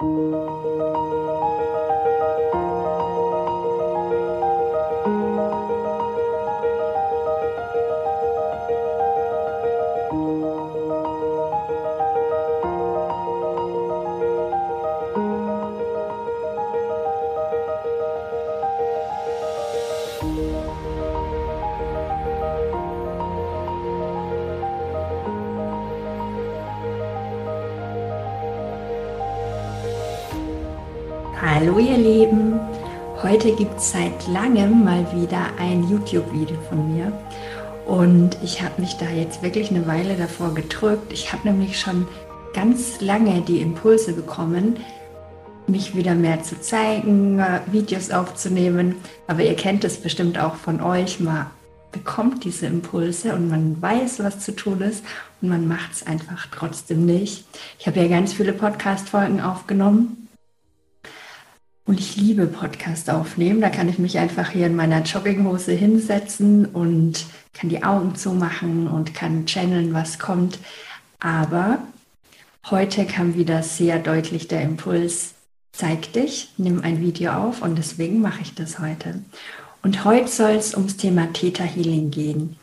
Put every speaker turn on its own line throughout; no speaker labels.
Música heute gibt es seit langem mal wieder ein YouTube-Video von mir. Und ich habe mich da jetzt wirklich eine Weile davor gedrückt. Ich habe nämlich schon ganz lange die Impulse bekommen, mich wieder mehr zu zeigen, Videos aufzunehmen, aber ihr kennt es bestimmt auch von euch, man bekommt diese Impulse und man weiß, was zu tun ist. Und man macht es einfach trotzdem nicht. Ich habe ja ganz viele Podcast-Folgen aufgenommen und ich liebe Podcast aufnehmen. Da kann ich mich einfach hier in meiner Jogginghose hinsetzen und kann die Augen zumachen und kann channeln, was kommt. Aber heute kam wieder sehr deutlich der Impuls, zeig dich, nimm ein Video auf und deswegen mache ich das heute. Und heute soll es ums Thema Theta Healing gehen.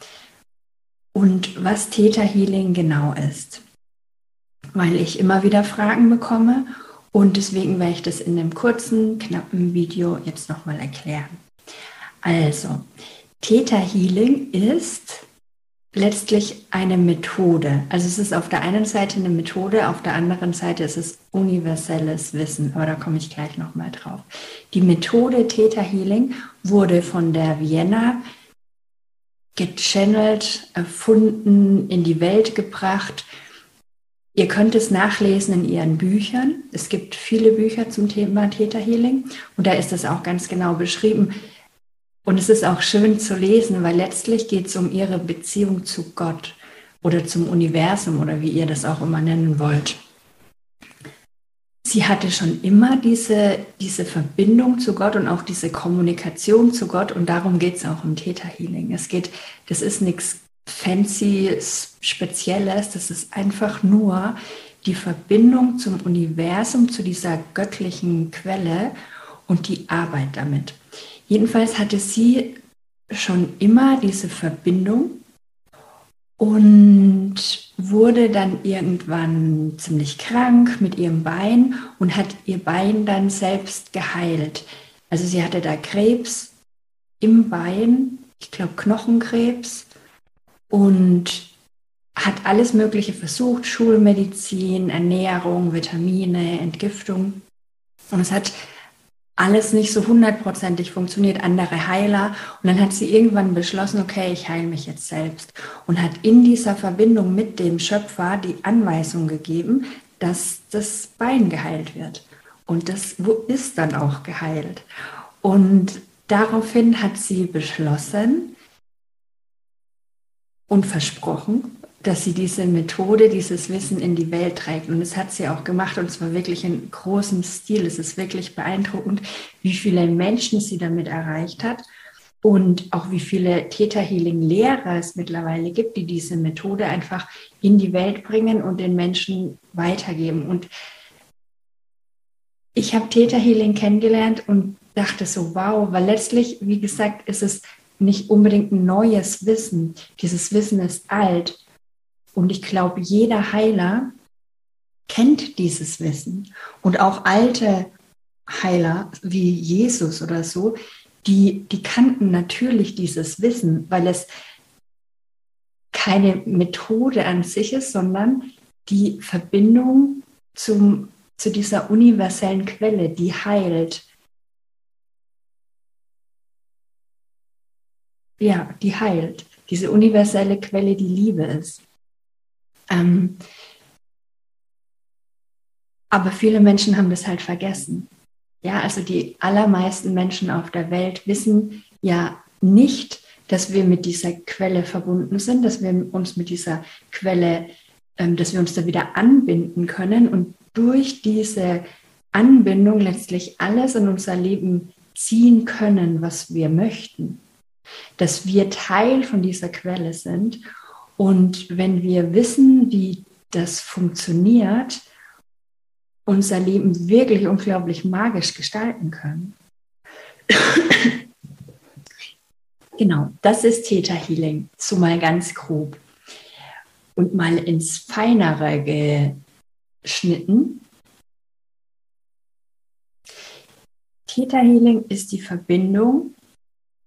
Und was Theta Healing genau ist. Weil ich immer wieder Fragen bekomme und deswegen werde ich das in einem kurzen, knappen Video jetzt nochmal erklären. Also, Theta Healing ist letztlich eine Methode. Also es ist auf der einen Seite eine Methode, auf der anderen Seite ist es universelles Wissen, aber da komme ich gleich nochmal drauf. Die Methode Theta Healing wurde von der Vienna gechannelt, erfunden, in die Welt gebracht Ihr könnt es nachlesen in Ihren Büchern. Es gibt viele Bücher zum Thema Theta Healing und da ist das auch ganz genau beschrieben. Und es ist auch schön zu lesen, weil letztlich geht es um Ihre Beziehung zu Gott oder zum Universum oder wie ihr das auch immer nennen wollt. Sie hatte schon immer diese, diese Verbindung zu Gott und auch diese Kommunikation zu Gott und darum geht es auch im Theta Healing. Es geht, das ist nichts fancy Spezielles. Das ist einfach nur die Verbindung zum Universum, zu dieser göttlichen Quelle und die Arbeit damit. Jedenfalls hatte sie schon immer diese Verbindung und wurde dann irgendwann ziemlich krank mit ihrem Bein und hat ihr Bein dann selbst geheilt. Also sie hatte da Krebs im Bein, ich glaube Knochenkrebs und hat alles Mögliche versucht, Schulmedizin, Ernährung, Vitamine, Entgiftung. Und es hat alles nicht so hundertprozentig funktioniert, andere Heiler. Und dann hat sie irgendwann beschlossen, okay, ich heile mich jetzt selbst. Und hat in dieser Verbindung mit dem Schöpfer die Anweisung gegeben, dass das Bein geheilt wird. Und das ist dann auch geheilt. Und daraufhin hat sie beschlossen, und versprochen, dass sie diese Methode, dieses Wissen in die Welt trägt. Und das hat sie auch gemacht und zwar wirklich in großem Stil. Es ist wirklich beeindruckend, wie viele Menschen sie damit erreicht hat und auch wie viele Theta Healing Lehrer es mittlerweile gibt, die diese Methode einfach in die Welt bringen und den Menschen weitergeben. Und ich habe Theta Healing kennengelernt und dachte so, wow, weil letztlich, wie gesagt, ist es nicht unbedingt ein neues Wissen. Dieses Wissen ist alt. Und ich glaube, jeder Heiler kennt dieses Wissen. Und auch alte Heiler wie Jesus oder so, die, die kannten natürlich dieses Wissen, weil es keine Methode an sich ist, sondern die Verbindung zum, zu dieser universellen Quelle, die heilt, ja, die heilt. Diese universelle Quelle, die Liebe ist. Ähm, aber viele Menschen haben das halt vergessen. Ja, also die allermeisten Menschen auf der Welt wissen ja nicht, dass wir mit dieser Quelle verbunden sind, dass wir uns mit dieser Quelle, ähm, dass wir uns da wieder anbinden können und durch diese Anbindung letztlich alles in unser Leben ziehen können, was wir möchten dass wir Teil von dieser Quelle sind. Und wenn wir wissen, wie das funktioniert unser Leben wirklich unglaublich magisch gestalten können. genau, das ist Theta Healing, so mal ganz grob. Und mal ins Feinere geschnitten. Theta Healing ist die Verbindung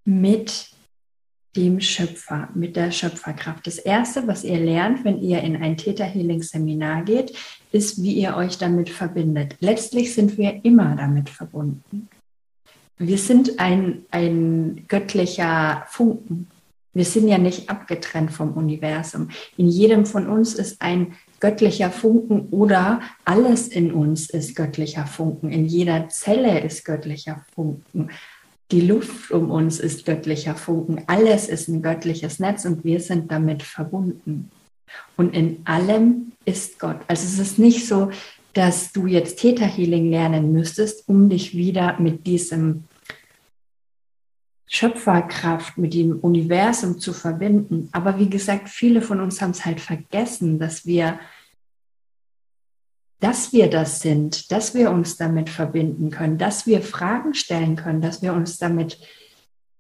mit dem Schöpfer, mit der Schöpferkraft. Das Erste, was ihr lernt, wenn ihr in ein Theta Healing Seminar geht, ist, wie ihr euch damit verbindet. Letztlich sind wir immer damit verbunden. Wir sind ein, ein göttlicher Funken. Wir sind ja nicht abgetrennt vom Universum. In jedem von uns ist ein göttlicher Funken oder alles in uns ist göttlicher Funken. In jeder Zelle ist göttlicher Funken. Die Luft um uns ist göttlicher Funken. Alles ist ein göttliches Netz und wir sind damit verbunden. Und in allem ist Gott. Also es ist nicht so, dass du jetzt Theta Healing lernen müsstest, um dich wieder mit diesem Schöpferkraft, mit dem Universum zu verbinden. Aber wie gesagt, viele von uns haben es halt vergessen, dass wir, dass wir das sind, dass wir uns damit verbinden können, dass wir Fragen stellen können, dass wir uns damit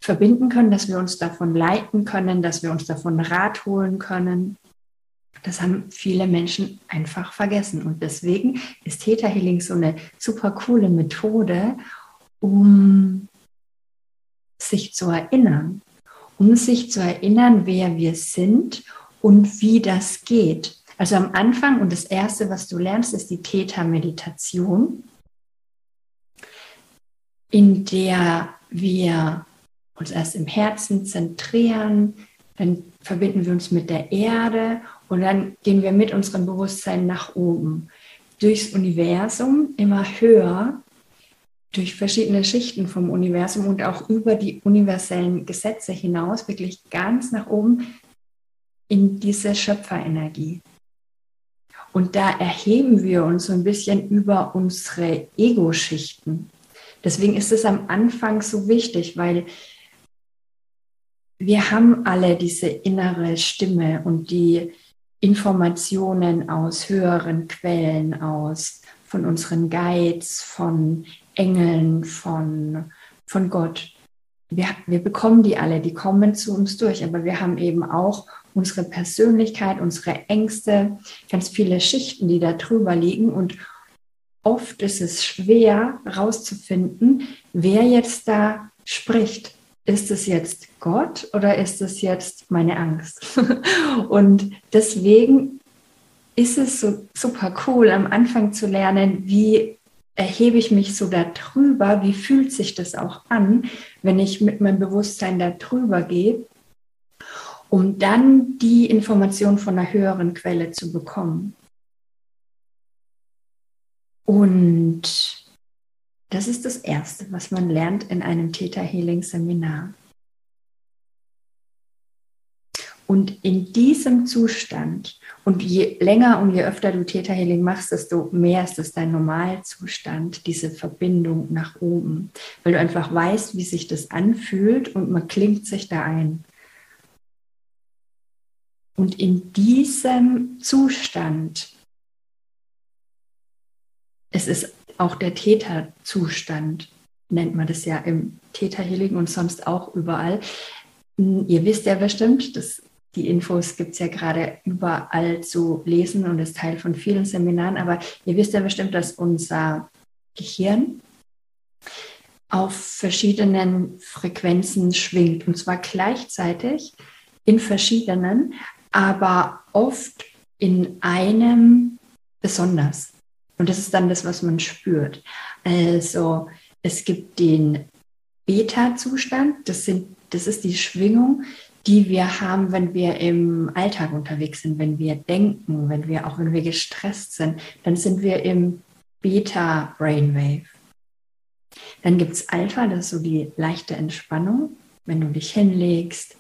verbinden können, dass wir uns davon leiten können, dass wir uns davon Rat holen können. Das haben viele Menschen einfach vergessen. Und deswegen ist Theta Healing so eine super coole Methode, um sich zu erinnern, um sich zu erinnern, wer wir sind und wie das geht. Also am Anfang und das Erste, was du lernst, ist die Theta-Meditation, in der wir uns erst im Herzen zentrieren, dann verbinden wir uns mit der Erde und dann gehen wir mit unserem Bewusstsein nach oben, durchs Universum immer höher durch verschiedene Schichten vom Universum und auch über die universellen Gesetze hinaus, wirklich ganz nach oben in diese Schöpferenergie. Und da erheben wir uns so ein bisschen über unsere Ego-Schichten. Deswegen ist es am Anfang so wichtig, weil wir haben alle diese innere Stimme und die Informationen aus höheren Quellen, aus von unseren Guides, von Engeln, von, von Gott. Wir, wir bekommen die alle, die kommen zu uns durch, aber wir haben eben auch unsere Persönlichkeit, unsere Ängste, ganz viele Schichten, die da drüber liegen und oft ist es schwer herauszufinden, wer jetzt da spricht. Ist es jetzt Gott oder ist es jetzt meine Angst? und deswegen ist es so super cool, am Anfang zu lernen, wie erhebe ich mich so darüber, wie fühlt sich das auch an, wenn ich mit meinem Bewusstsein darüber gehe, um dann die Information von einer höheren Quelle zu bekommen. Und das ist das Erste, was man lernt in einem Theta Healing Seminar. Und in diesem Zustand, und je länger und je öfter du Theta Healing machst, desto mehr ist es dein Normalzustand, diese Verbindung nach oben, weil du einfach weißt, wie sich das anfühlt und man klingt sich da ein. Und in diesem Zustand, es ist auch der Täterzustand, nennt man das ja im Theta Healing und sonst auch überall. Ihr wisst ja bestimmt, das die Infos gibt es ja gerade überall zu lesen und ist Teil von vielen Seminaren. Aber ihr wisst ja bestimmt, dass unser Gehirn auf verschiedenen Frequenzen schwingt. Und zwar gleichzeitig in verschiedenen, aber oft in einem besonders. Und das ist dann das, was man spürt. Also es gibt den Beta-Zustand, das, das ist die Schwingung, die wir haben, wenn wir im Alltag unterwegs sind, wenn wir denken, wenn wir auch wenn wir gestresst sind, dann sind wir im Beta Brainwave. Dann gibt es Alpha, das ist so die leichte Entspannung, wenn du dich hinlegst,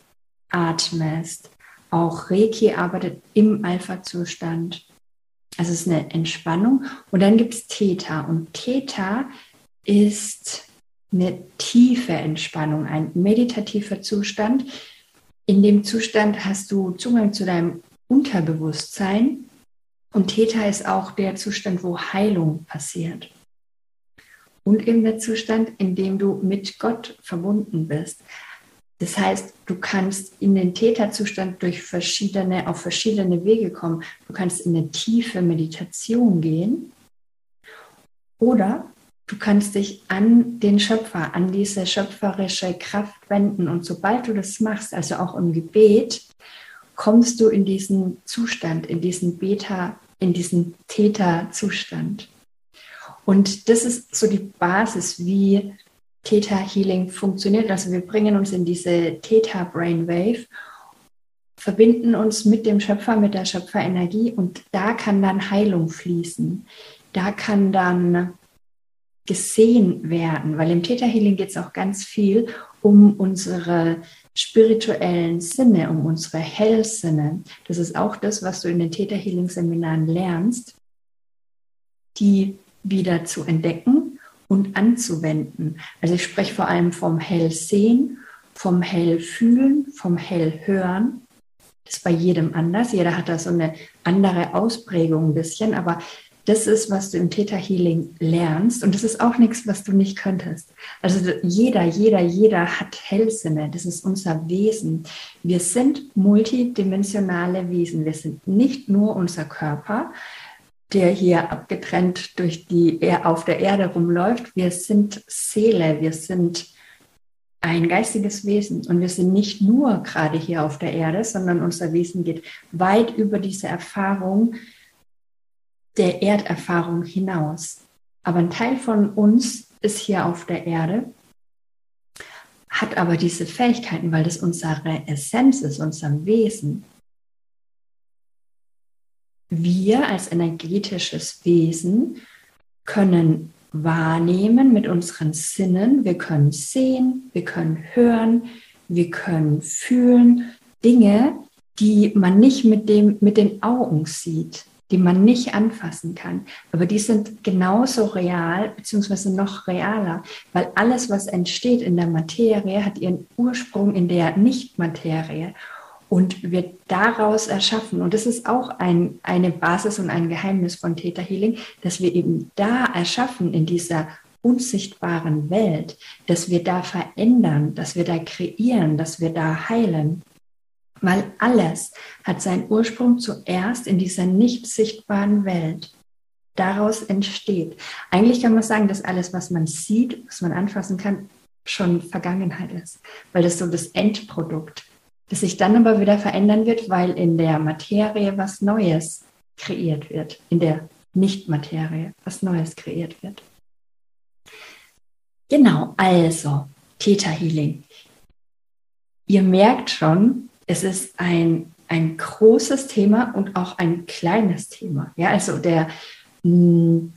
atmest. Auch Reiki arbeitet im Alpha-Zustand. Also es ist eine Entspannung. Und dann gibt es Theta. Und Theta ist eine tiefe Entspannung, ein meditativer Zustand, in dem Zustand hast du Zugang zu deinem Unterbewusstsein Und Theta ist auch der Zustand, wo Heilung passiert. Und eben der Zustand, in dem du mit Gott verbunden bist. Das heißt, du kannst in den Theta-Zustand durch verschiedene, auf verschiedene Wege kommen. Du kannst in eine tiefe Meditation gehen oder du kannst dich an den Schöpfer, an diese schöpferische Kraft wenden. Und sobald du das machst, also auch im Gebet, kommst du in diesen Zustand, in diesen Beta, in diesen Theta-Zustand. Und das ist so die Basis, wie Theta Healing funktioniert. Also wir bringen uns in diese Theta Brainwave, verbinden uns mit dem Schöpfer, mit der Schöpferenergie und da kann dann Heilung fließen. Da kann dann gesehen werden, weil im Theta Healing geht es auch ganz viel um unsere spirituellen Sinne, um unsere Hellsinne. Das ist auch das, was du in den Theta Healing Seminaren lernst, die wieder zu entdecken und anzuwenden. Also ich spreche vor allem vom Hellsehen, vom Hellfühlen, vom Hellhören. Das ist bei jedem anders. Jeder hat da so eine andere Ausprägung ein bisschen, aber das ist, was du im Theta Healing lernst und das ist auch nichts, was du nicht könntest. Also jeder, jeder, jeder hat Hellsinne. Das ist unser Wesen. Wir sind multidimensionale Wesen. Wir sind nicht nur unser Körper, der hier abgetrennt durch die auf der Erde rumläuft. Wir sind Seele, wir sind ein geistiges Wesen und wir sind nicht nur gerade hier auf der Erde, sondern unser Wesen geht weit über diese Erfahrung der Erderfahrung hinaus. Aber ein Teil von uns ist hier auf der Erde, hat aber diese Fähigkeiten, weil das unsere Essenz ist, unser Wesen wir als energetisches Wesen können wahrnehmen mit unseren Sinnen. Wir können sehen, wir können hören, wir können fühlen Dinge, die man nicht mit, dem, mit den Augen sieht, die man nicht anfassen kann. Aber die sind genauso real, beziehungsweise noch realer, weil alles, was entsteht in der Materie, hat ihren Ursprung in der Nicht-Materie und wird daraus erschaffen. Und das ist auch ein, eine Basis und ein Geheimnis von Theta Healing, dass wir eben da erschaffen in dieser unsichtbaren Welt, dass wir da verändern, dass wir da kreieren, dass wir da heilen. Weil alles hat seinen Ursprung zuerst in dieser nicht sichtbaren Welt. Daraus entsteht. Eigentlich kann man sagen, dass alles, was man sieht, was man anfassen kann, schon Vergangenheit ist, weil das so das Endprodukt das sich dann aber wieder verändern wird, weil in der Materie was Neues kreiert wird, in der Nicht-Materie was Neues kreiert wird. Genau, also Theta Healing. Ihr merkt schon, es ist ein, ein großes Thema und auch ein kleines Thema. Ja, also der, hm,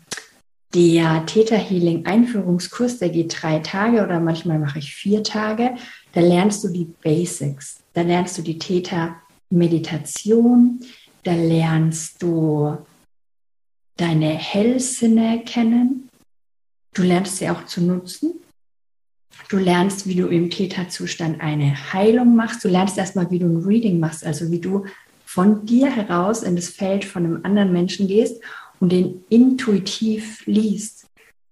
der Theta Healing Einführungskurs, der geht drei Tage oder manchmal mache ich vier Tage. Da lernst du die Basics. Da lernst du die Täter-Meditation, da lernst du deine Hellsinne kennen, du lernst sie auch zu nutzen, du lernst, wie du im Täterzustand eine Heilung machst, du lernst erstmal, wie du ein Reading machst, also wie du von dir heraus in das Feld von einem anderen Menschen gehst und den intuitiv liest.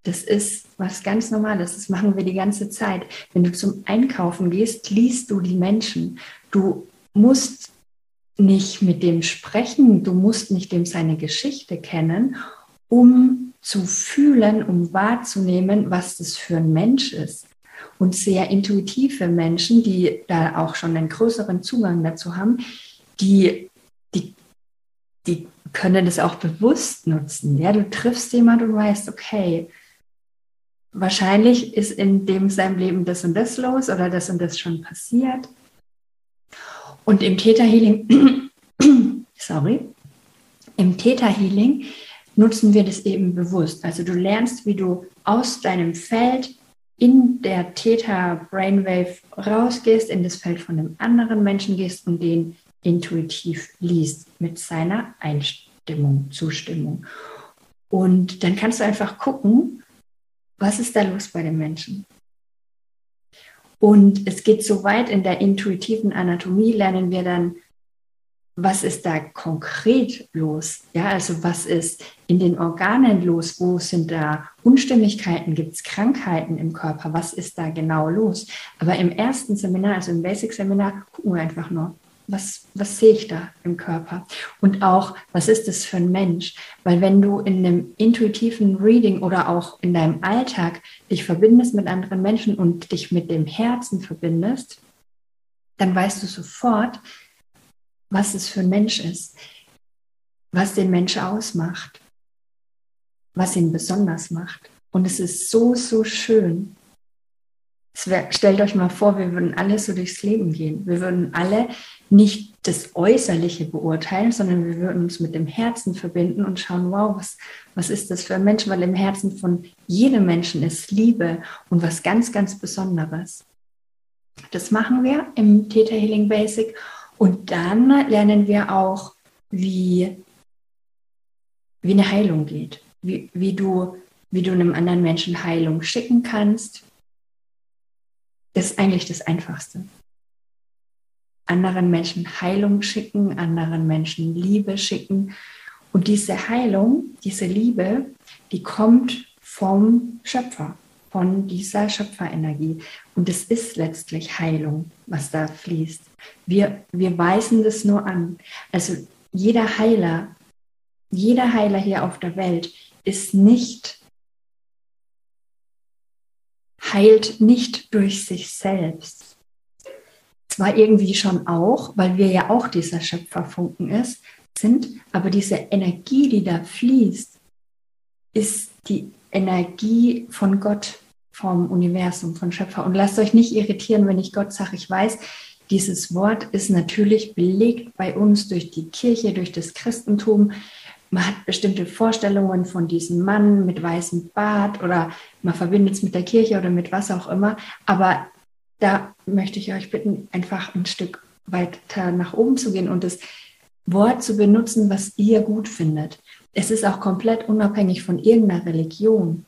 Das ist was ganz Normales. Das machen wir die ganze Zeit. Wenn du zum Einkaufen gehst, liest du die Menschen. Du musst nicht mit dem sprechen, du musst nicht dem seine Geschichte kennen, um zu fühlen, um wahrzunehmen, was das für ein Mensch ist. Und sehr intuitive Menschen, die da auch schon einen größeren Zugang dazu haben, die, die, die können das auch bewusst nutzen. Ja, du triffst jemanden und weißt, okay, wahrscheinlich ist in dem seinem Leben das und das los oder das und das schon passiert. Und im Theta Healing, sorry, im Theta Healing nutzen wir das eben bewusst. Also du lernst, wie du aus deinem Feld in der Theta Brainwave rausgehst, in das Feld von einem anderen Menschen gehst und den intuitiv liest mit seiner Einstimmung, Zustimmung. Und dann kannst du einfach gucken, was ist da los bei den Menschen? Und es geht so weit in der intuitiven Anatomie, lernen wir dann, was ist da konkret los? Ja, also was ist in den Organen los? Wo sind da Unstimmigkeiten? Gibt es Krankheiten im Körper? Was ist da genau los? Aber im ersten Seminar, also im Basic-Seminar, gucken wir einfach nur, was, was sehe ich da im Körper? Und auch, was ist das für ein Mensch? Weil wenn du in einem intuitiven Reading oder auch in deinem Alltag dich verbindest mit anderen Menschen und dich mit dem Herzen verbindest, dann weißt du sofort, was es für ein Mensch ist, was den Mensch ausmacht, was ihn besonders macht. Und es ist so, so schön. Wär, stellt euch mal vor, wir würden alle so durchs Leben gehen. Wir würden alle nicht das Äußerliche beurteilen, sondern wir würden uns mit dem Herzen verbinden und schauen, wow, was, was ist das für ein Mensch? Weil im Herzen von jedem Menschen ist Liebe und was ganz, ganz Besonderes. Das machen wir im Theta Healing Basic und dann lernen wir auch, wie, wie eine Heilung geht, wie, wie, du, wie du einem anderen Menschen Heilung schicken kannst. Das ist eigentlich das Einfachste. Anderen Menschen Heilung schicken, anderen Menschen Liebe schicken. Und diese Heilung, diese Liebe, die kommt vom Schöpfer von dieser Schöpferenergie. Und es ist letztlich Heilung, was da fließt. Wir, wir weisen das nur an. Also jeder Heiler, jeder Heiler hier auf der Welt ist nicht, heilt nicht durch sich selbst. Zwar irgendwie schon auch, weil wir ja auch dieser Schöpferfunken ist, sind, aber diese Energie, die da fließt, ist die Energie von Gott, vom Universum, von Schöpfer. Und lasst euch nicht irritieren, wenn ich Gott sage, ich weiß, dieses Wort ist natürlich belegt bei uns durch die Kirche, durch das Christentum. Man hat bestimmte Vorstellungen von diesem Mann mit weißem Bart oder man verbindet es mit der Kirche oder mit was auch immer. Aber da möchte ich euch bitten, einfach ein Stück weiter nach oben zu gehen und das Wort zu benutzen, was ihr gut findet. Es ist auch komplett unabhängig von irgendeiner Religion.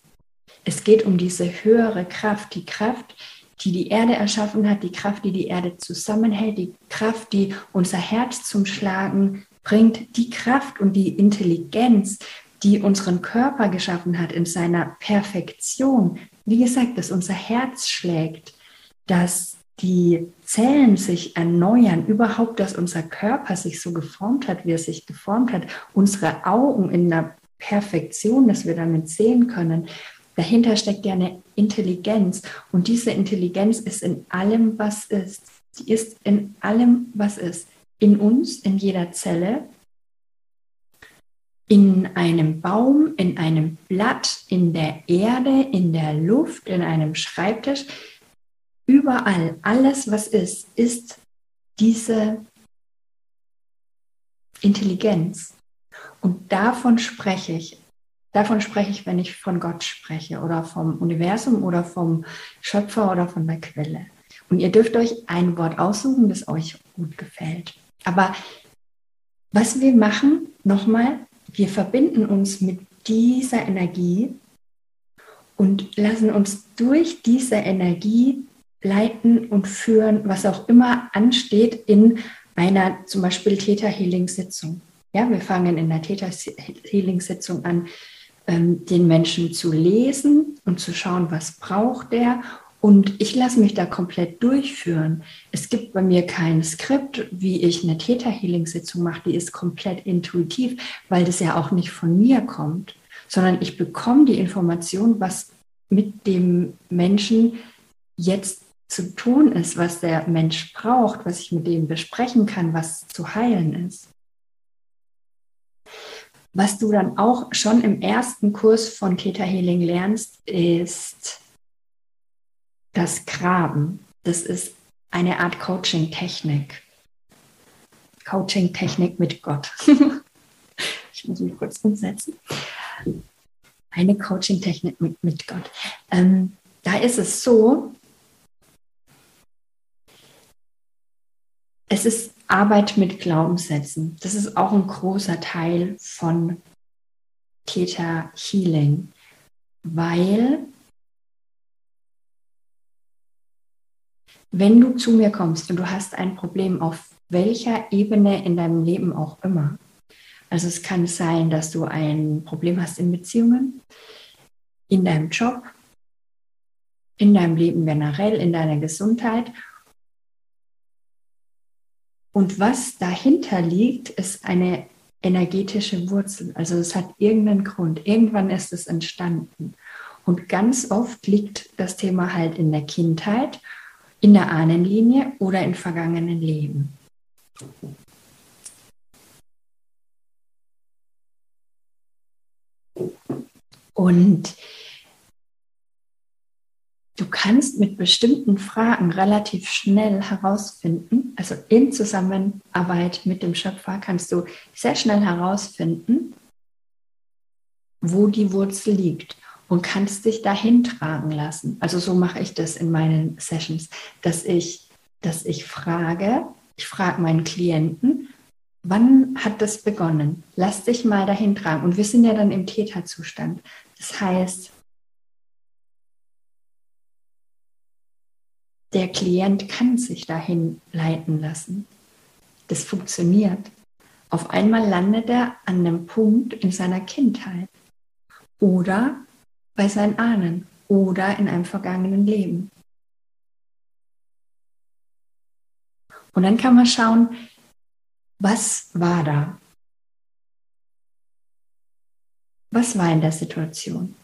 Es geht um diese höhere Kraft, die Kraft, die die Erde erschaffen hat, die Kraft, die die Erde zusammenhält, die Kraft, die unser Herz zum Schlagen bringt, die Kraft und die Intelligenz, die unseren Körper geschaffen hat in seiner Perfektion. Wie gesagt, dass unser Herz schlägt, dass die Zellen sich erneuern, überhaupt, dass unser Körper sich so geformt hat, wie er sich geformt hat, unsere Augen in der Perfektion, dass wir damit sehen können. Dahinter steckt ja eine Intelligenz und diese Intelligenz ist in allem, was ist. Sie ist in allem, was ist. In uns, in jeder Zelle, in einem Baum, in einem Blatt, in der Erde, in der Luft, in einem Schreibtisch, überall, alles, was ist, ist diese Intelligenz. Und davon spreche ich. Davon spreche ich, wenn ich von Gott spreche oder vom Universum oder vom Schöpfer oder von der Quelle. Und ihr dürft euch ein Wort aussuchen, das euch gut gefällt. Aber was wir machen, nochmal, wir verbinden uns mit dieser Energie und lassen uns durch diese Energie leiten und führen, was auch immer ansteht in einer zum Beispiel Theta Healing Sitzung. Ja, wir fangen in der Theta Healing Sitzung an, ähm, den Menschen zu lesen und zu schauen, was braucht der. Und ich lasse mich da komplett durchführen. Es gibt bei mir kein Skript, wie ich eine Theta Healing Sitzung mache. Die ist komplett intuitiv, weil das ja auch nicht von mir kommt, sondern ich bekomme die Information, was mit dem Menschen jetzt zu tun ist, was der Mensch braucht, was ich mit dem besprechen kann, was zu heilen ist. Was du dann auch schon im ersten Kurs von Theta Healing lernst, ist das Graben. Das ist eine Art Coaching-Technik. Coaching-Technik mit Gott. ich muss mich kurz umsetzen. Eine Coaching-Technik mit, mit Gott. Ähm, da ist es so, es ist Arbeit mit Glaubenssätzen. Das ist auch ein großer Teil von Theta Healing, weil wenn du zu mir kommst und du hast ein Problem auf welcher Ebene in deinem Leben auch immer, also es kann sein, dass du ein Problem hast in Beziehungen, in deinem Job, in deinem Leben generell, in deiner Gesundheit. Und was dahinter liegt, ist eine energetische Wurzel. Also es hat irgendeinen Grund. Irgendwann ist es entstanden. Und ganz oft liegt das Thema halt in der Kindheit, in der Ahnenlinie oder in vergangenen Leben. Und kannst mit bestimmten Fragen relativ schnell herausfinden, also in Zusammenarbeit mit dem Schöpfer kannst du sehr schnell herausfinden, wo die Wurzel liegt und kannst dich dahin tragen lassen. Also so mache ich das in meinen Sessions, dass ich, dass ich frage, ich frage meinen Klienten, wann hat das begonnen? Lass dich mal dahin tragen. Und wir sind ja dann im Täterzustand. Das heißt, der Klient kann sich dahin leiten lassen. Das funktioniert. Auf einmal landet er an einem Punkt in seiner Kindheit oder bei seinen Ahnen oder in einem vergangenen Leben. Und dann kann man schauen, was war da? Was war in der Situation?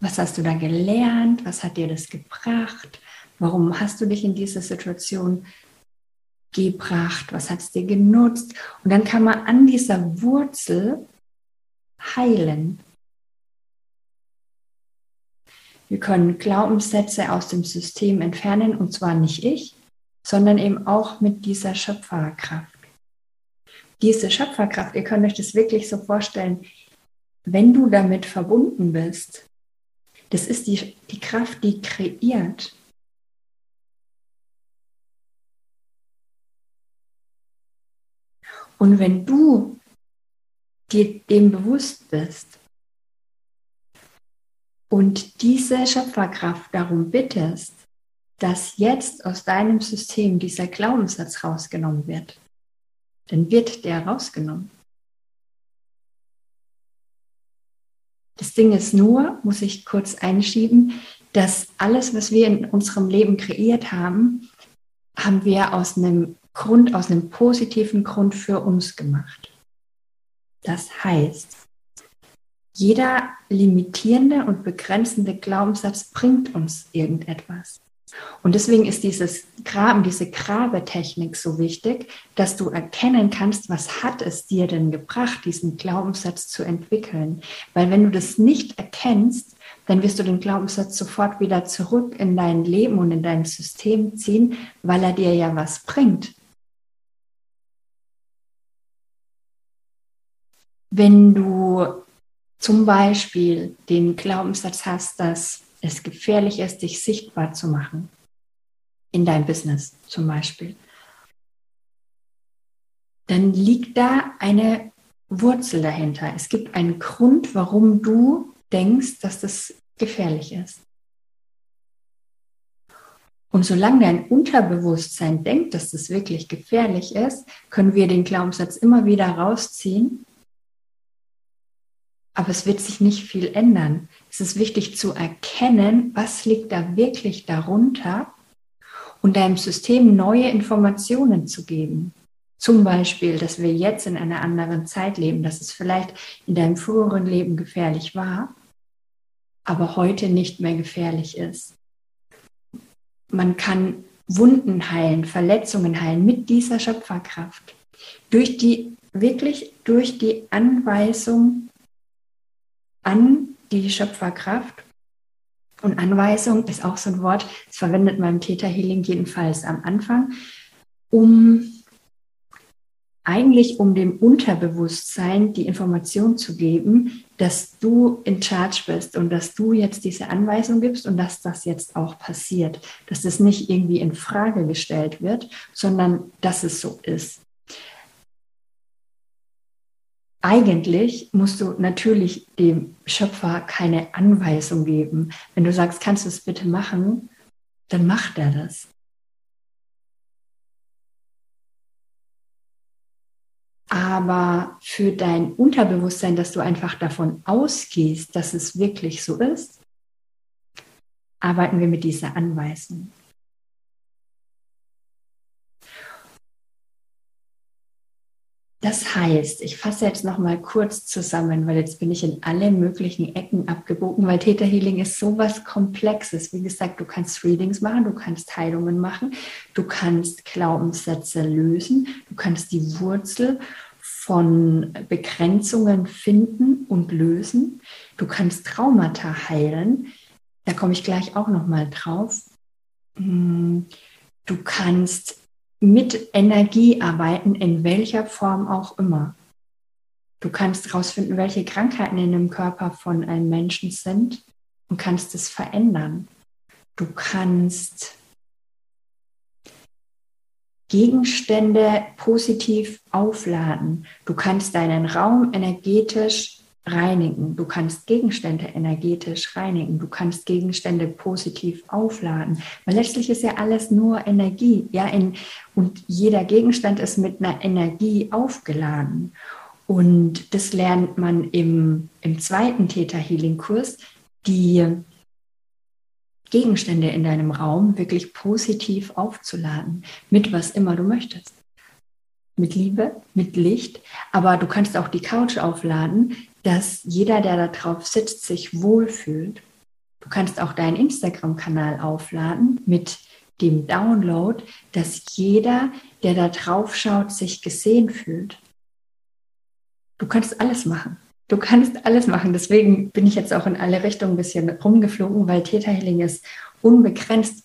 Was hast du da gelernt? Was hat dir das gebracht? Warum hast du dich in diese Situation gebracht? Was hat es dir genutzt? Und dann kann man an dieser Wurzel heilen. Wir können Glaubenssätze aus dem System entfernen und zwar nicht ich, sondern eben auch mit dieser Schöpferkraft diese Schöpferkraft, ihr könnt euch das wirklich so vorstellen, wenn du damit verbunden bist, das ist die, die Kraft, die kreiert. Und wenn du dir dem bewusst bist und diese Schöpferkraft darum bittest, dass jetzt aus deinem System dieser Glaubenssatz rausgenommen wird, dann wird der rausgenommen. Das Ding ist nur, muss ich kurz einschieben, dass alles, was wir in unserem Leben kreiert haben, haben wir aus einem Grund, aus einem positiven Grund für uns gemacht. Das heißt, jeder limitierende und begrenzende Glaubenssatz bringt uns irgendetwas. Und deswegen ist dieses Graben, diese Grabetechnik so wichtig, dass du erkennen kannst, was hat es dir denn gebracht, diesen Glaubenssatz zu entwickeln. Weil wenn du das nicht erkennst, dann wirst du den Glaubenssatz sofort wieder zurück in dein Leben und in dein System ziehen, weil er dir ja was bringt. Wenn du zum Beispiel den Glaubenssatz hast, dass es gefährlich ist, dich sichtbar zu machen. In deinem Business zum Beispiel. Dann liegt da eine Wurzel dahinter. Es gibt einen Grund, warum du denkst, dass das gefährlich ist. Und solange dein Unterbewusstsein denkt, dass das wirklich gefährlich ist, können wir den Glaubenssatz immer wieder rausziehen aber es wird sich nicht viel ändern. Es ist wichtig zu erkennen, was liegt da wirklich darunter und deinem System neue Informationen zu geben. Zum Beispiel, dass wir jetzt in einer anderen Zeit leben, dass es vielleicht in deinem früheren Leben gefährlich war, aber heute nicht mehr gefährlich ist. Man kann Wunden heilen, Verletzungen heilen mit dieser Schöpferkraft. Durch die, wirklich durch die Anweisung an die Schöpferkraft. Und Anweisung ist auch so ein Wort, das verwendet man im Theta Healing jedenfalls am Anfang, um eigentlich um dem Unterbewusstsein die Information zu geben, dass du in Charge bist und dass du jetzt diese Anweisung gibst und dass das jetzt auch passiert, dass das nicht irgendwie in Frage gestellt wird, sondern dass es so ist. Eigentlich musst du natürlich dem Schöpfer keine Anweisung geben. Wenn du sagst, kannst du es bitte machen, dann macht er das. Aber für dein Unterbewusstsein, dass du einfach davon ausgehst, dass es wirklich so ist, arbeiten wir mit dieser Anweisung. Das heißt, ich fasse jetzt noch mal kurz zusammen, weil jetzt bin ich in alle möglichen Ecken abgebogen, weil Theta Healing ist sowas Komplexes. Wie gesagt, du kannst Readings machen, du kannst Heilungen machen, du kannst Glaubenssätze lösen, du kannst die Wurzel von Begrenzungen finden und lösen. Du kannst Traumata heilen. Da komme ich gleich auch noch mal drauf. Hm, du kannst mit Energie arbeiten, in welcher Form auch immer. Du kannst herausfinden, welche Krankheiten in dem Körper von einem Menschen sind und kannst es verändern. Du kannst Gegenstände positiv aufladen. Du kannst deinen Raum energetisch reinigen. Du kannst Gegenstände energetisch reinigen. Du kannst Gegenstände positiv aufladen. Weil letztlich ist ja alles nur Energie. Ja, in, und jeder Gegenstand ist mit einer Energie aufgeladen. Und das lernt man im, im zweiten Theta Healing Kurs, die Gegenstände in deinem Raum wirklich positiv aufzuladen, mit was immer du möchtest mit Liebe, mit Licht. Aber du kannst auch die Couch aufladen, dass jeder, der da drauf sitzt, sich wohlfühlt. Du kannst auch deinen Instagram-Kanal aufladen mit dem Download, dass jeder, der da drauf schaut, sich gesehen fühlt. Du kannst alles machen. Du kannst alles machen. Deswegen bin ich jetzt auch in alle Richtungen ein bisschen rumgeflogen, weil Theta Healing ist unbegrenzt,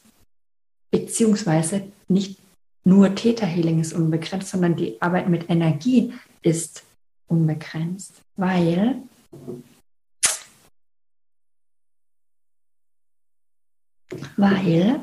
beziehungsweise nicht nur Theta Healing ist unbegrenzt, sondern die Arbeit mit Energie ist unbegrenzt, weil weil,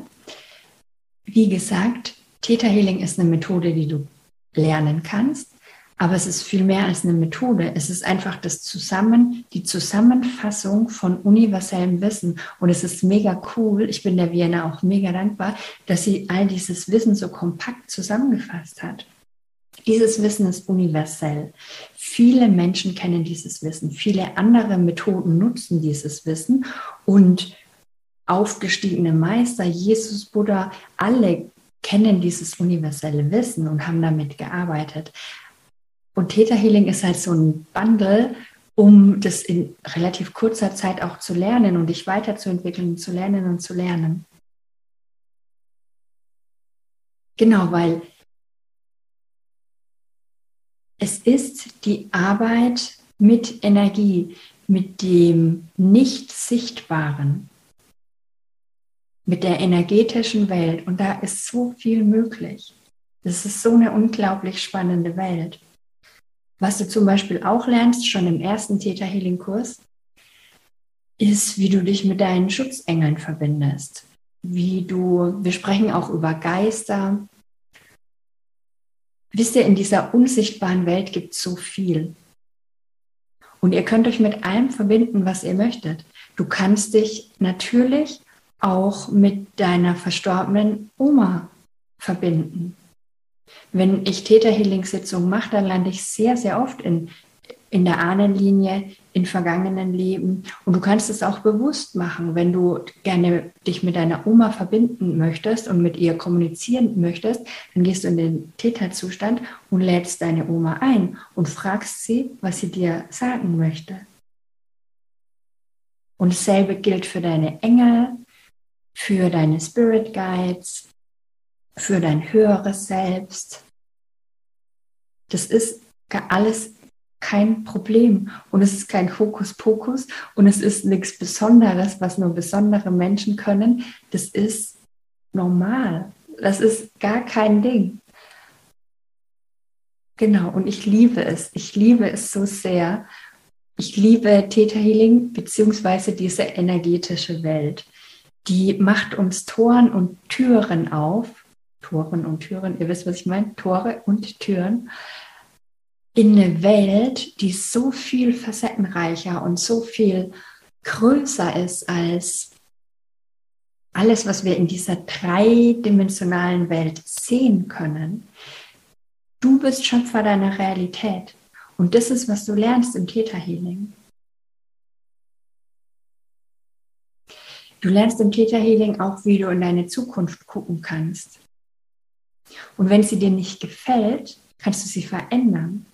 wie gesagt, Theta Healing ist eine Methode, die du lernen kannst. Aber es ist viel mehr als eine Methode. Es ist einfach das Zusammen, die Zusammenfassung von universellem Wissen. Und es ist mega cool. Ich bin der Vienna auch mega dankbar, dass sie all dieses Wissen so kompakt zusammengefasst hat. Dieses Wissen ist universell. Viele Menschen kennen dieses Wissen. Viele andere Methoden nutzen dieses Wissen. Und aufgestiegene Meister, Jesus, Buddha, alle kennen dieses universelle Wissen und haben damit gearbeitet. Und Theta Healing ist halt so ein Bundle, um das in relativ kurzer Zeit auch zu lernen und dich weiterzuentwickeln, zu lernen und zu lernen. Genau, weil es ist die Arbeit mit Energie, mit dem Nicht-Sichtbaren, mit der energetischen Welt. Und da ist so viel möglich. Das ist so eine unglaublich spannende Welt. Was du zum Beispiel auch lernst, schon im ersten Theta Healing Kurs, ist, wie du dich mit deinen Schutzengeln verbindest. Wie du, wir sprechen auch über Geister. Wisst ihr, in dieser unsichtbaren Welt gibt es so viel. Und ihr könnt euch mit allem verbinden, was ihr möchtet. Du kannst dich natürlich auch mit deiner verstorbenen Oma verbinden. Wenn ich Täterhealing-Sitzungen mache, dann lande ich sehr, sehr oft in, in der Ahnenlinie, in vergangenen Leben. Und du kannst es auch bewusst machen, wenn du gerne dich mit deiner Oma verbinden möchtest und mit ihr kommunizieren möchtest, dann gehst du in den Täterzustand und lädst deine Oma ein und fragst sie, was sie dir sagen möchte. Und dasselbe gilt für deine Engel, für deine Spirit Guides, für dein höheres Selbst. Das ist alles kein Problem und es ist kein Hokuspokus und es ist nichts Besonderes, was nur besondere Menschen können. Das ist normal. Das ist gar kein Ding. Genau, und ich liebe es. Ich liebe es so sehr. Ich liebe Theta Healing beziehungsweise diese energetische Welt. Die macht uns Toren und Türen auf Toren und Türen, ihr wisst, was ich meine, Tore und Türen, in eine Welt, die so viel facettenreicher und so viel größer ist als alles, was wir in dieser dreidimensionalen Welt sehen können. Du bist Schöpfer deiner Realität. Und das ist, was du lernst im Theta Healing. Du lernst im Theta Healing auch, wie du in deine Zukunft gucken kannst. Und wenn sie dir nicht gefällt, kannst du sie verändern.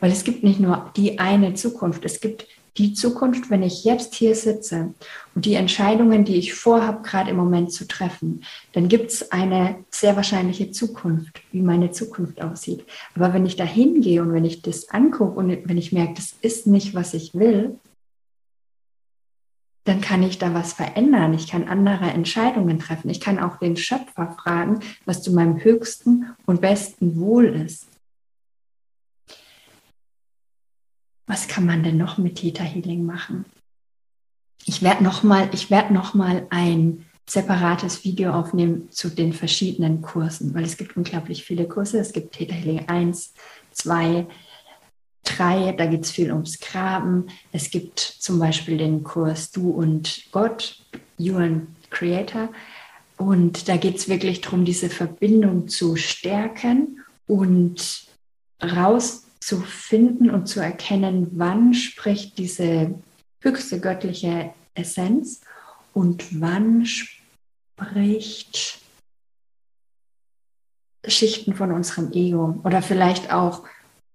Weil es gibt nicht nur die eine Zukunft, es gibt die Zukunft, wenn ich jetzt hier sitze und die Entscheidungen, die ich vorhabe, gerade im Moment zu treffen, dann gibt es eine sehr wahrscheinliche Zukunft, wie meine Zukunft aussieht. Aber wenn ich da hingehe und wenn ich das angucke und wenn ich merke, das ist nicht, was ich will, dann kann ich da was verändern. Ich kann andere Entscheidungen treffen. Ich kann auch den Schöpfer fragen, was zu meinem höchsten und besten Wohl ist. Was kann man denn noch mit Theta Healing machen? Ich werde nochmal, ich werde ein separates Video aufnehmen zu den verschiedenen Kursen, weil es gibt unglaublich viele Kurse. Es gibt Theta Healing 1, 2, 3, da geht es viel ums Graben. Es gibt zum Beispiel den Kurs Du und Gott, You and Creator. Und da geht es wirklich darum, diese Verbindung zu stärken und raus zu finden und zu erkennen, wann spricht diese höchste göttliche Essenz und wann spricht Schichten von unserem Ego oder vielleicht auch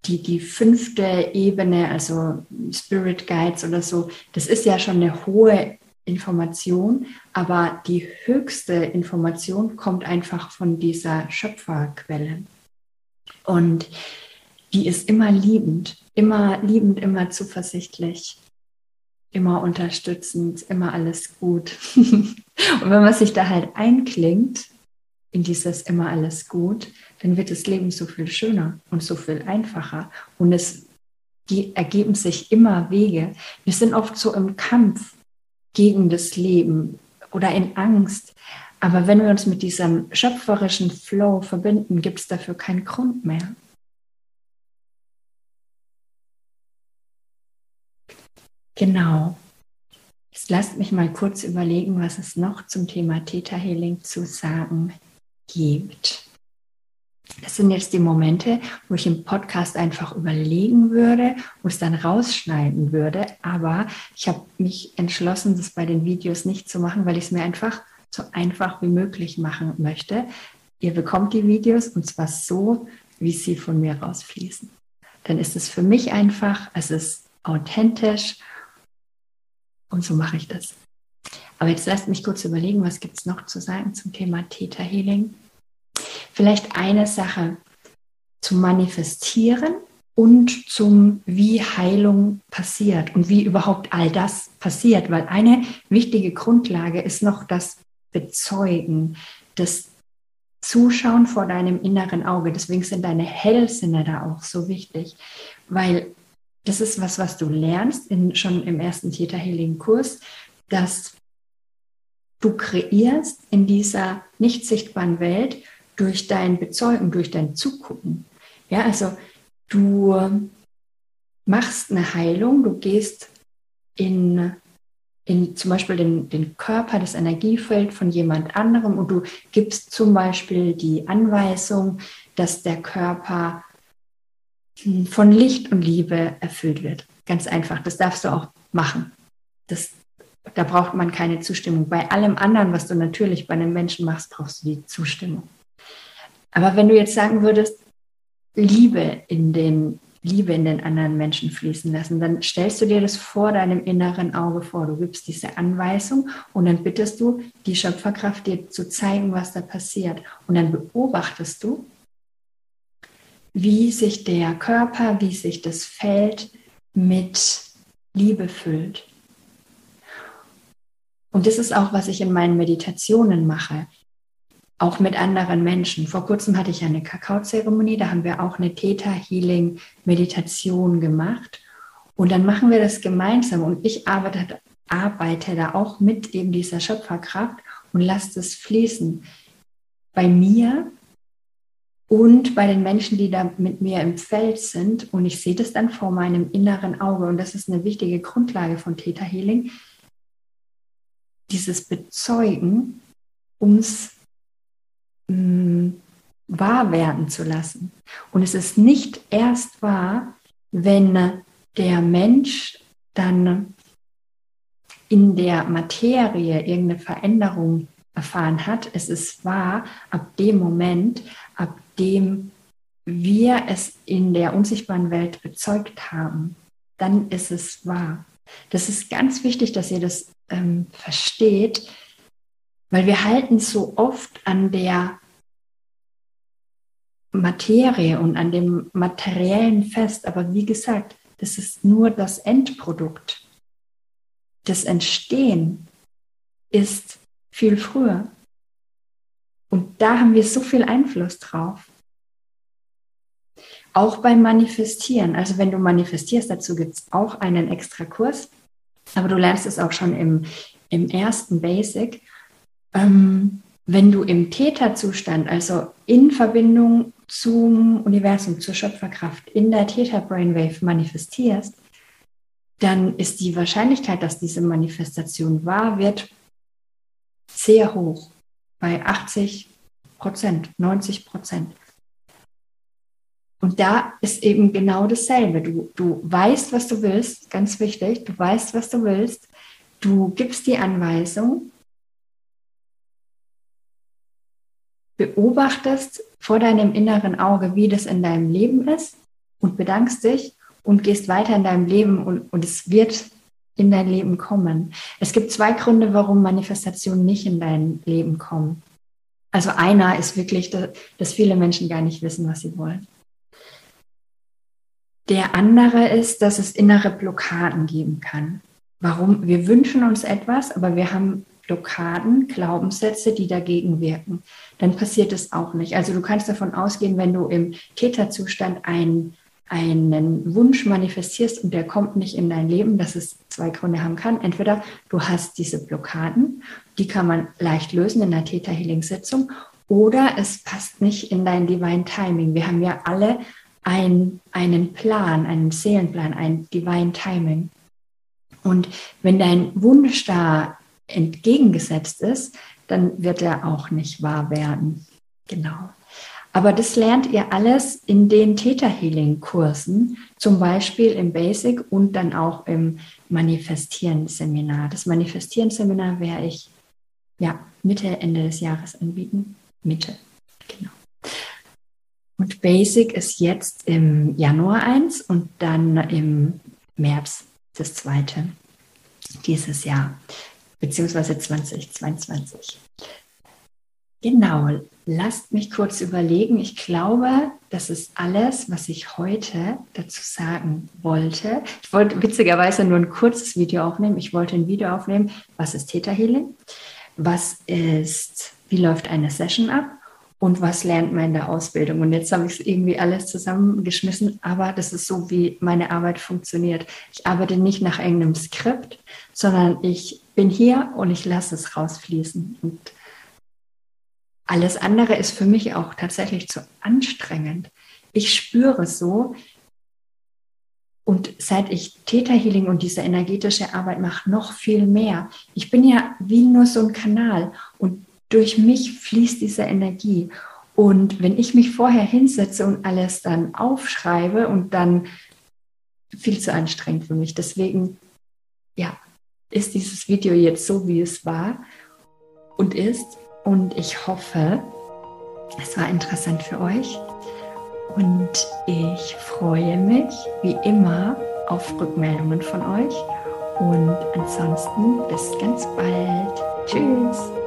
die, die fünfte Ebene, also Spirit Guides oder so, das ist ja schon eine hohe Information, aber die höchste Information kommt einfach von dieser Schöpferquelle. Und die ist immer liebend, immer liebend, immer zuversichtlich, immer unterstützend, immer alles gut. und wenn man sich da halt einklingt in dieses immer alles gut, dann wird das Leben so viel schöner und so viel einfacher. Und es ergeben sich immer Wege. Wir sind oft so im Kampf gegen das Leben oder in Angst. Aber wenn wir uns mit diesem schöpferischen Flow verbinden, gibt es dafür keinen Grund mehr. Genau. Jetzt lasst mich mal kurz überlegen, was es noch zum Thema Theta Healing zu sagen gibt. Das sind jetzt die Momente, wo ich im Podcast einfach überlegen würde und es dann rausschneiden würde. Aber ich habe mich entschlossen, das bei den Videos nicht zu machen, weil ich es mir einfach so einfach wie möglich machen möchte. Ihr bekommt die Videos und zwar so, wie sie von mir rausfließen. Dann ist es für mich einfach, es ist authentisch und so mache ich das. Aber jetzt lasst mich kurz überlegen, was gibt es noch zu sagen zum Thema Theta Healing. Vielleicht eine Sache zum Manifestieren und zum, wie Heilung passiert und wie überhaupt all das passiert. Weil eine wichtige Grundlage ist noch das Bezeugen, das Zuschauen vor deinem inneren Auge. Deswegen sind deine Hellsinne da auch so wichtig, weil das ist was, was du lernst in, schon im ersten Theta Healing Kurs, dass du kreierst in dieser nicht sichtbaren Welt durch dein Bezeugen, durch dein Zugucken. Ja, also du machst eine Heilung, du gehst in, in zum Beispiel den, den Körper, das Energiefeld von jemand anderem und du gibst zum Beispiel die Anweisung, dass der Körper von Licht und Liebe erfüllt wird. Ganz einfach. Das darfst du auch machen. Das, da braucht man keine Zustimmung. Bei allem anderen, was du natürlich bei einem Menschen machst, brauchst du die Zustimmung. Aber wenn du jetzt sagen würdest, Liebe in den Liebe in den anderen Menschen fließen lassen, dann stellst du dir das vor deinem inneren Auge vor. Du gibst diese Anweisung und dann bittest du die Schöpferkraft dir zu zeigen, was da passiert. Und dann beobachtest du, wie sich der Körper, wie sich das Feld mit Liebe füllt. Und das ist auch, was ich in meinen Meditationen mache, auch mit anderen Menschen. Vor kurzem hatte ich eine Kakaozeremonie, da haben wir auch eine Theta Healing Meditation gemacht. Und dann machen wir das gemeinsam und ich arbeite, arbeite da auch mit eben dieser Schöpferkraft und lasse es fließen. Bei mir und bei den Menschen, die da mit mir im Feld sind. Und ich sehe das dann vor meinem inneren Auge. Und das ist eine wichtige Grundlage von Theta Healing. Dieses Bezeugen, mh, mm, wahr werden zu lassen. Und es ist nicht erst wahr, wenn der Mensch dann in der Materie irgendeine Veränderung erfahren hat. Es ist wahr ab dem Moment, ab dem wir es in der unsichtbaren Welt bezeugt haben. Dann ist es wahr. Das ist ganz wichtig, dass ihr das ähm, versteht, weil wir halten so oft an der Materie und an dem Materiellen fest. Aber wie gesagt, das ist nur das Endprodukt. Das Entstehen ist viel früher. Und da haben wir so viel Einfluss drauf. Auch beim Manifestieren. Also wenn du manifestierst, dazu gibt es auch einen extra Kurs. Aber du lernst es auch schon im, im ersten Basic. Ähm, wenn du im Täterzustand, also in Verbindung zum Universum, zur Schöpferkraft, in der Theta-Brainwave manifestierst, dann ist die Wahrscheinlichkeit, dass diese Manifestation wahr wird, sehr hoch, bei 80 Prozent, 90 Prozent. Und da ist eben genau dasselbe. Du, du weißt, was du willst, ganz wichtig, du weißt, was du willst, du gibst die Anweisung, beobachtest vor deinem inneren Auge, wie das in deinem Leben ist und bedankst dich und gehst weiter in deinem Leben und, und es wird in dein Leben kommen. Es gibt zwei Gründe, warum Manifestationen nicht in dein Leben kommen. Also einer ist wirklich, dass viele Menschen gar nicht wissen, was sie wollen. Der andere ist, dass es innere Blockaden geben kann. Warum? Wir wünschen uns etwas, aber wir haben Blockaden, Glaubenssätze, die dagegen wirken. Dann passiert es auch nicht. Also du kannst davon ausgehen, wenn du im Täterzustand einen einen Wunsch manifestierst und der kommt nicht in dein Leben, dass es zwei Gründe haben kann. Entweder du hast diese Blockaden, die kann man leicht lösen in einer Theta Healing Sitzung, oder es passt nicht in dein Divine Timing. Wir haben ja alle ein, einen Plan, einen Seelenplan, ein Divine Timing. Und wenn dein Wunsch da entgegengesetzt ist, dann wird er auch nicht wahr werden. Genau. Aber das lernt ihr alles in den Theta Healing Kursen, zum Beispiel im Basic und dann auch im Manifestieren Seminar. Das Manifestieren Seminar werde ich ja Mitte, Ende des Jahres anbieten. Mitte, genau. Und Basic ist jetzt im Januar eins und dann im März das zweite dieses Jahr, beziehungsweise 2022. Genau, lasst mich kurz überlegen. Ich glaube, das ist alles, was ich heute dazu sagen wollte. Ich wollte witzigerweise nur ein kurzes Video aufnehmen. Ich wollte ein Video aufnehmen, was ist Theta Healing? Was ist, wie läuft eine Session ab? Und was lernt man in der Ausbildung? Und jetzt habe ich es irgendwie alles zusammengeschmissen, aber das ist so, wie meine Arbeit funktioniert. Ich arbeite nicht nach irgendeinem Skript, sondern ich bin hier und ich lasse es rausfließen. Und alles andere ist für mich auch tatsächlich zu anstrengend. Ich spüre so, und seit ich Theta Healing und diese energetische Arbeit mache, noch viel mehr. Ich bin ja wie nur so ein Kanal und durch mich fließt diese Energie. Und wenn ich mich vorher hinsetze und alles dann aufschreibe und dann viel zu anstrengend für mich. Deswegen, ja, ist dieses Video jetzt so, wie es war und ist. Und ich hoffe, es war interessant für euch. Und ich freue mich wie immer auf Rückmeldungen von euch. Und ansonsten bis ganz bald. Tschüss.